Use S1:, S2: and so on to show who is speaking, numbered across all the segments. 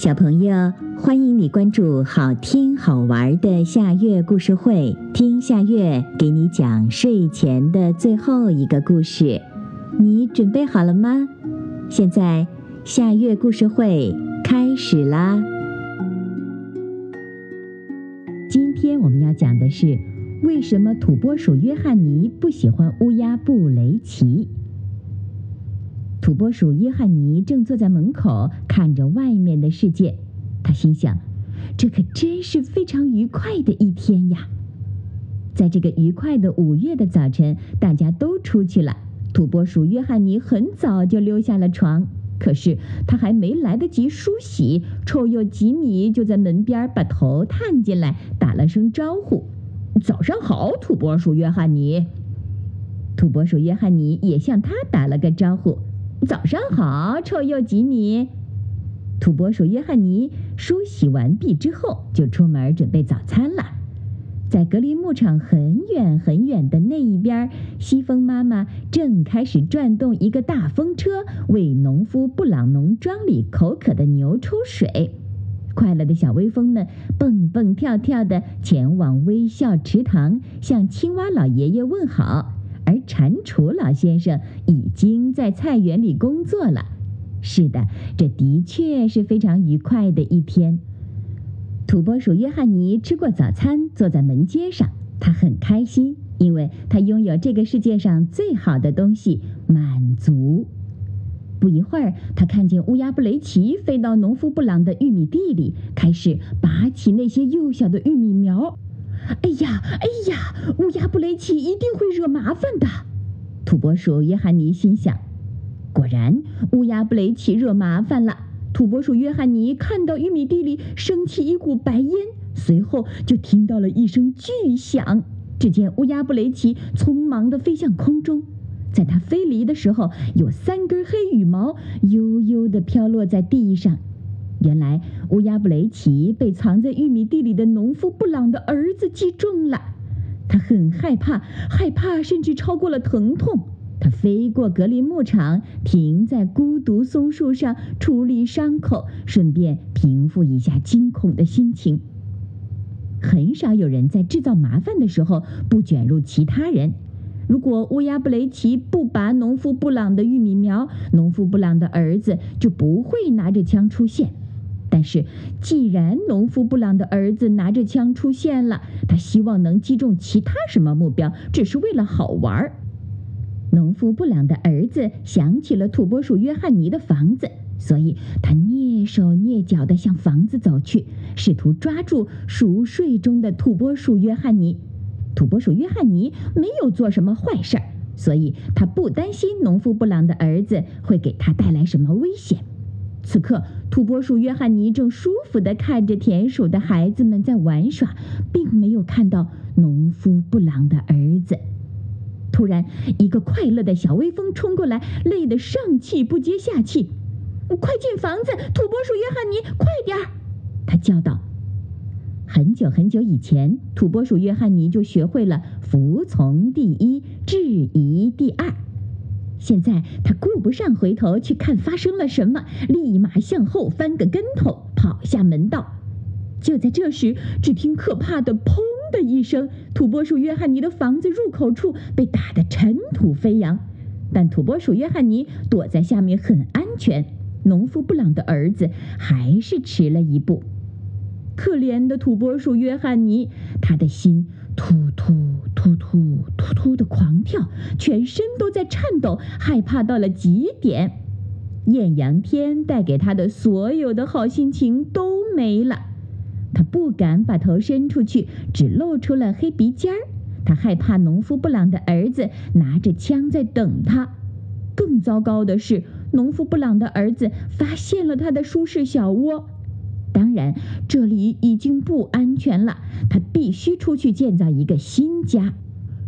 S1: 小朋友，欢迎你关注好听好玩的夏月故事会，听夏月给你讲睡前的最后一个故事。你准备好了吗？现在夏月故事会开始啦！今天我们要讲的是为什么土拨鼠约翰尼不喜欢乌鸦布雷奇。土拨鼠约翰尼正坐在门口看着外面的世界，他心想：“这可真是非常愉快的一天呀！”在这个愉快的五月的早晨，大家都出去了。土拨鼠约翰尼很早就溜下了床，可是他还没来得及梳洗，臭鼬吉米就在门边把头探进来，打了声招呼：“
S2: 早上好，土拨鼠约翰尼。”
S1: 土拨鼠约翰尼也向他打了个招呼。
S3: 早上好，臭鼬吉米。
S1: 土拨鼠约翰尼梳洗完毕之后，就出门准备早餐了。在格林牧场很远很远的那一边，西风妈妈正开始转动一个大风车，为农夫布朗农庄里口渴的牛抽水。快乐的小微风们蹦蹦跳跳地前往微笑池塘，向青蛙老爷爷问好。而蟾蜍老先生已经在菜园里工作了。是的，这的确是非常愉快的一天。土拨鼠约翰尼吃过早餐，坐在门阶上，他很开心，因为他拥有这个世界上最好的东西——满足。不一会儿，他看见乌鸦布雷奇飞到农夫布朗的玉米地里，开始拔起那些幼小的玉米苗。
S3: 哎呀，哎呀！乌鸦布雷奇一定会惹麻烦的。
S1: 土拨鼠约翰尼心想。果然，乌鸦布雷奇惹麻烦了。土拨鼠约翰尼看到玉米地里升起一股白烟，随后就听到了一声巨响。只见乌鸦布雷奇匆忙地飞向空中，在它飞离的时候，有三根黑羽毛悠悠地飘落在地上。原来乌鸦布雷奇被藏在玉米地里的农夫布朗的儿子击中了，他很害怕，害怕甚至超过了疼痛。他飞过格林牧场，停在孤独松树上处理伤口，顺便平复一下惊恐的心情。很少有人在制造麻烦的时候不卷入其他人。如果乌鸦布雷奇不拔农夫布朗的玉米苗，农夫布朗的儿子就不会拿着枪出现。但是，既然农夫布朗的儿子拿着枪出现了，他希望能击中其他什么目标，只是为了好玩儿。农夫布朗的儿子想起了土拨鼠约翰尼的房子，所以他蹑手蹑脚地向房子走去，试图抓住熟睡中的土拨鼠约翰尼。土拨鼠约翰尼没有做什么坏事儿，所以他不担心农夫布朗的儿子会给他带来什么危险。此刻，土拨鼠约翰尼正舒服地看着田鼠的孩子们在玩耍，并没有看到农夫布朗的儿子。突然，一个快乐的小微风冲过来，累得上气不接下气。
S3: “快进房子，土拨鼠约翰尼，快点儿！”
S1: 他叫道。很久很久以前，土拨鼠约翰尼就学会了服从第一，质疑第二。现在他顾不上回头去看发生了什么，立马向后翻个跟头，跑下门道。就在这时，只听可怕的“砰”的一声，土拨鼠约翰尼的房子入口处被打得尘土飞扬。但土拨鼠约翰尼躲在下面很安全，农夫布朗的儿子还是迟了一步。可怜的土拨鼠约翰尼，他的心突突突突突突的狂跳，全身都在颤抖，害怕到了极点。艳阳天带给他的所有的好心情都没了，他不敢把头伸出去，只露出了黑鼻尖儿。他害怕农夫布朗的儿子拿着枪在等他。更糟糕的是，农夫布朗的儿子发现了他的舒适小窝。当然，这里已经不安全了。他必须出去建造一个新家。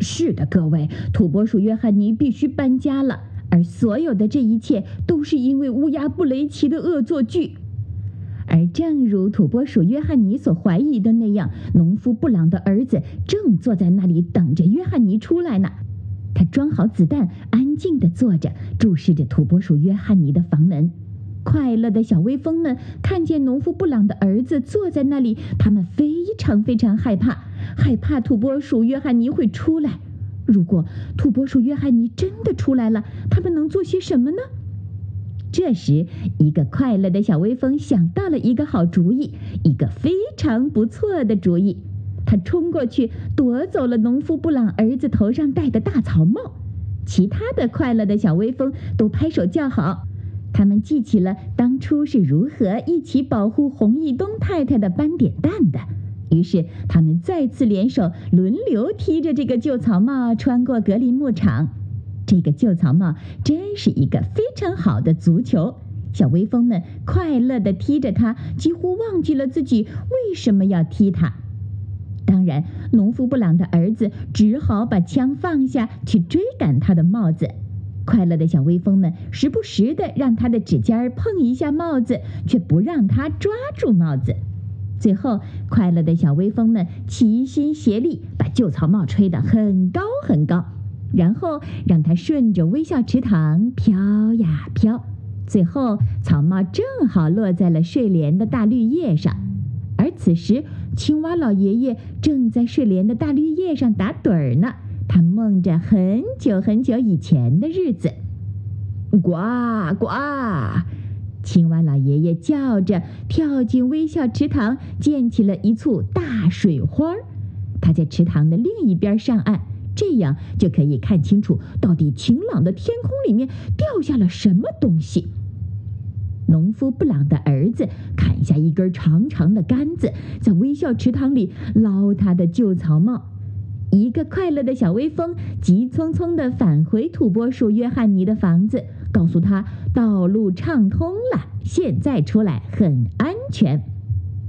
S1: 是的，各位，土拨鼠约翰尼必须搬家了。而所有的这一切都是因为乌鸦布雷奇的恶作剧。而正如土拨鼠约翰尼所怀疑的那样，农夫布朗的儿子正坐在那里等着约翰尼出来呢。他装好子弹，安静地坐着，注视着土拨鼠约翰尼的房门。快乐的小微风们看见农夫布朗的儿子坐在那里，他们非常非常害怕，害怕土拨鼠约翰尼会出来。如果土拨鼠约翰尼真的出来了，他们能做些什么呢？这时，一个快乐的小微风想到了一个好主意，一个非常不错的主意。他冲过去夺走了农夫布朗儿子头上戴的大草帽。其他的快乐的小微风都拍手叫好，他们记起了当初是如何一起保护红翼东太太的斑点蛋的。于是，他们再次联手，轮流踢着这个旧草帽穿过格林牧场。这个旧草帽真是一个非常好的足球。小微风们快乐地踢着它，几乎忘记了自己为什么要踢它。当然，农夫布朗的儿子只好把枪放下去追赶他的帽子。快乐的小微风们时不时地让它的指尖碰一下帽子，却不让它抓住帽子。最后，快乐的小微风们齐心协力，把旧草帽吹得很高很高，然后让它顺着微笑池塘飘呀飘。最后，草帽正好落在了睡莲的大绿叶上。而此时，青蛙老爷爷正在睡莲的大绿叶上打盹儿呢。他梦着很久很久以前的日子。呱呱！青蛙老爷爷叫着，跳进微笑池塘，溅起了一簇大水花儿。他在池塘的另一边上岸，这样就可以看清楚到底晴朗的天空里面掉下了什么东西。农夫布朗的儿子砍下一根长长的杆子，在微笑池塘里捞他的旧草帽。一个快乐的小微风急匆匆地返回土拨鼠约翰尼的房子。告诉他道路畅通了，现在出来很安全。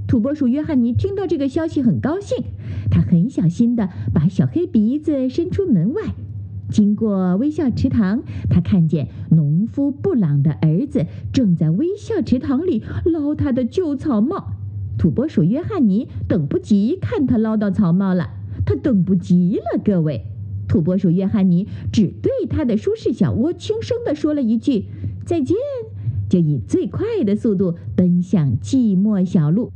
S1: 土拨鼠约翰尼听到这个消息很高兴，他很小心地把小黑鼻子伸出门外，经过微笑池塘，他看见农夫布朗的儿子正在微笑池塘里捞他的旧草帽。土拨鼠约翰尼等不及看他捞到草帽了，他等不及了，各位。土拨鼠约翰尼只对他的舒适小窝轻声地说了一句“再见”，就以最快的速度奔向寂寞小路。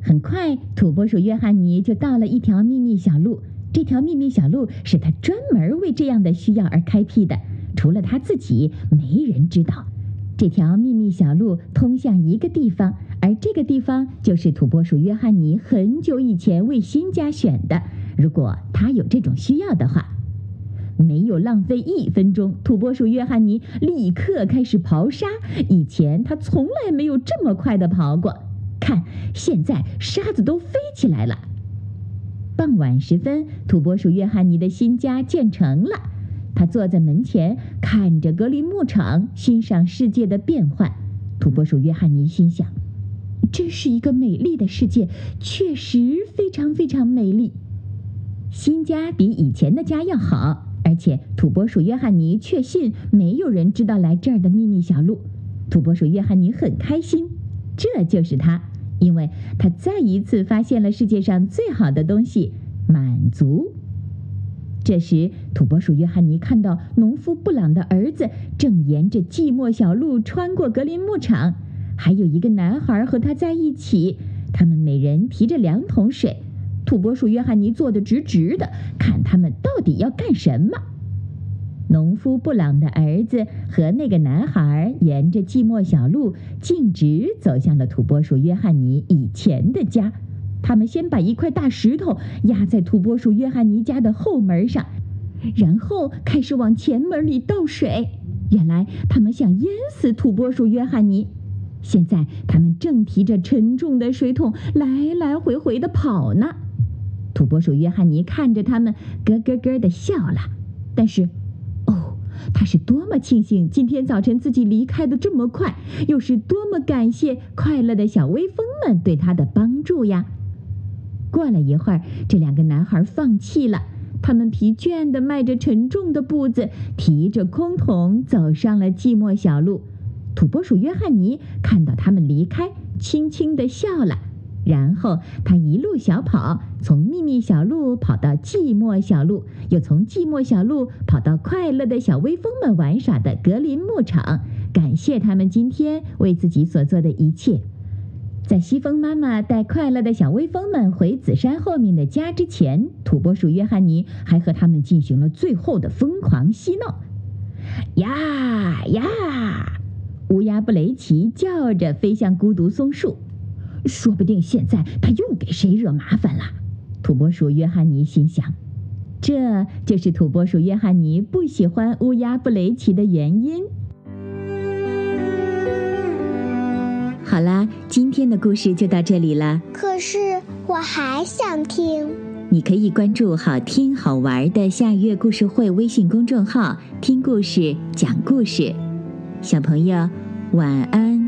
S1: 很快，土拨鼠约翰尼就到了一条秘密小路。这条秘密小路是他专门为这样的需要而开辟的，除了他自己，没人知道。这条秘密小路通向一个地方，而这个地方就是土拨鼠约翰尼很久以前为新家选的。如果他有这种需要的话，没有浪费一分钟，土拨鼠约翰尼立刻开始刨沙。以前他从来没有这么快的刨过。看，现在沙子都飞起来了。傍晚时分，土拨鼠约翰尼的新家建成了。他坐在门前，看着格林牧场，欣赏世界的变幻。土拨鼠约翰尼心想：真是一个美丽的世界，确实非常非常美丽。新家比以前的家要好，而且土拨鼠约翰尼确信没有人知道来这儿的秘密小路。土拨鼠约翰尼很开心，这就是他，因为他再一次发现了世界上最好的东西——满足。这时，土拨鼠约翰尼看到农夫布朗的儿子正沿着寂寞小路穿过格林牧场，还有一个男孩和他在一起，他们每人提着两桶水。土拨鼠约翰尼坐得直直的，看他们到底要干什么。农夫布朗的儿子和那个男孩沿着寂寞小路径直走向了土拨鼠约翰尼以前的家。他们先把一块大石头压在土拨鼠约翰尼家的后门上，然后开始往前门里倒水。原来他们想淹死土拨鼠约翰尼。现在他们正提着沉重的水桶来来回回的跑呢。土拨鼠约翰尼看着他们，咯咯咯的笑了。但是，哦，他是多么庆幸今天早晨自己离开的这么快，又是多么感谢快乐的小微风们对他的帮助呀！过了一会儿，这两个男孩放弃了，他们疲倦地迈着沉重的步子，提着空桶走上了寂寞小路。土拨鼠约翰尼看到他们离开，轻轻地笑了。然后他一路小跑，从秘密小路跑到寂寞小路，又从寂寞小路跑到快乐的小微风们玩耍的格林牧场，感谢他们今天为自己所做的一切。在西风妈妈带快乐的小微风们回紫山后面的家之前，土拨鼠约翰尼还和他们进行了最后的疯狂嬉闹。呀呀！乌鸦布雷奇叫着飞向孤独松树，
S3: 说不定现在他又给谁惹麻烦了。
S1: 土拨鼠约翰尼心想，这就是土拨鼠约翰尼不喜欢乌鸦布雷奇的原因。好啦，今天的故事就到这里了。
S4: 可是我还想听。
S1: 你可以关注“好听好玩的下月故事会”微信公众号，听故事，讲故事。小朋友，晚安。